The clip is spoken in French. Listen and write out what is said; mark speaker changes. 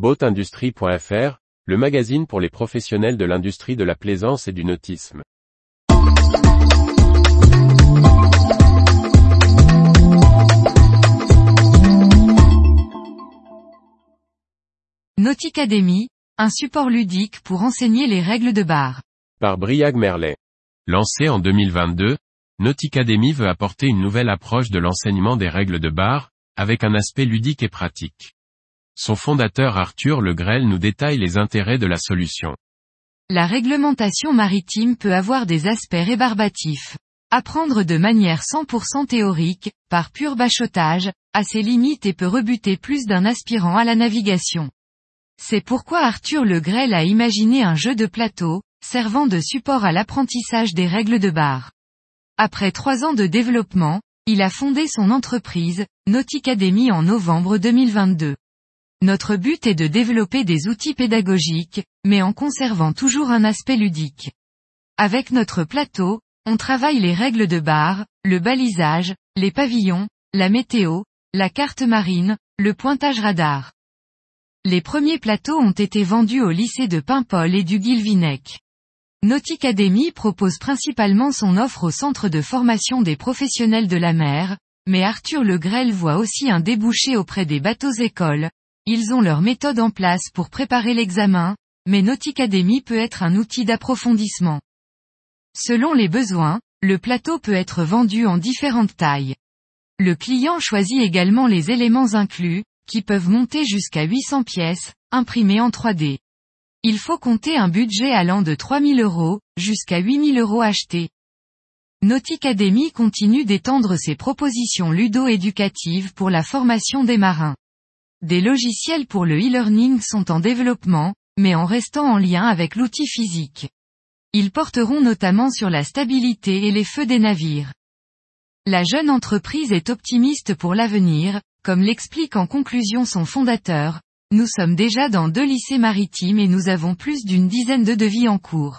Speaker 1: Boatindustrie.fr, le magazine pour les professionnels de l'industrie de la plaisance et du nautisme.
Speaker 2: Nauticademy, un support ludique pour enseigner les règles de bar.
Speaker 1: Par Briag Merlet. Lancé en 2022, Nauticademy veut apporter une nouvelle approche de l'enseignement des règles de bar, avec un aspect ludique et pratique. Son fondateur Arthur Le Grel nous détaille les intérêts de la solution.
Speaker 2: La réglementation maritime peut avoir des aspects rébarbatifs. Apprendre de manière 100% théorique, par pur bachotage, a ses limites et peut rebuter plus d'un aspirant à la navigation. C'est pourquoi Arthur Le Grel a imaginé un jeu de plateau, servant de support à l'apprentissage des règles de bar. Après trois ans de développement, il a fondé son entreprise, Nauticademy en novembre 2022. Notre but est de développer des outils pédagogiques, mais en conservant toujours un aspect ludique. Avec notre plateau, on travaille les règles de bar, le balisage, les pavillons, la météo, la carte marine, le pointage radar. Les premiers plateaux ont été vendus au lycée de Paimpol et du Guilvinec. Nauticademy propose principalement son offre au centre de formation des professionnels de la mer, mais Arthur Le Grel voit aussi un débouché auprès des bateaux écoles. Ils ont leur méthode en place pour préparer l'examen, mais Nauticademy peut être un outil d'approfondissement. Selon les besoins, le plateau peut être vendu en différentes tailles. Le client choisit également les éléments inclus, qui peuvent monter jusqu'à 800 pièces, imprimées en 3D. Il faut compter un budget allant de 3000 euros, jusqu'à 8000 euros achetés. Nauticademy continue d'étendre ses propositions ludo-éducatives pour la formation des marins. Des logiciels pour le e-learning sont en développement, mais en restant en lien avec l'outil physique. Ils porteront notamment sur la stabilité et les feux des navires. La jeune entreprise est optimiste pour l'avenir, comme l'explique en conclusion son fondateur, nous sommes déjà dans deux lycées maritimes et nous avons plus d'une dizaine de devis en cours.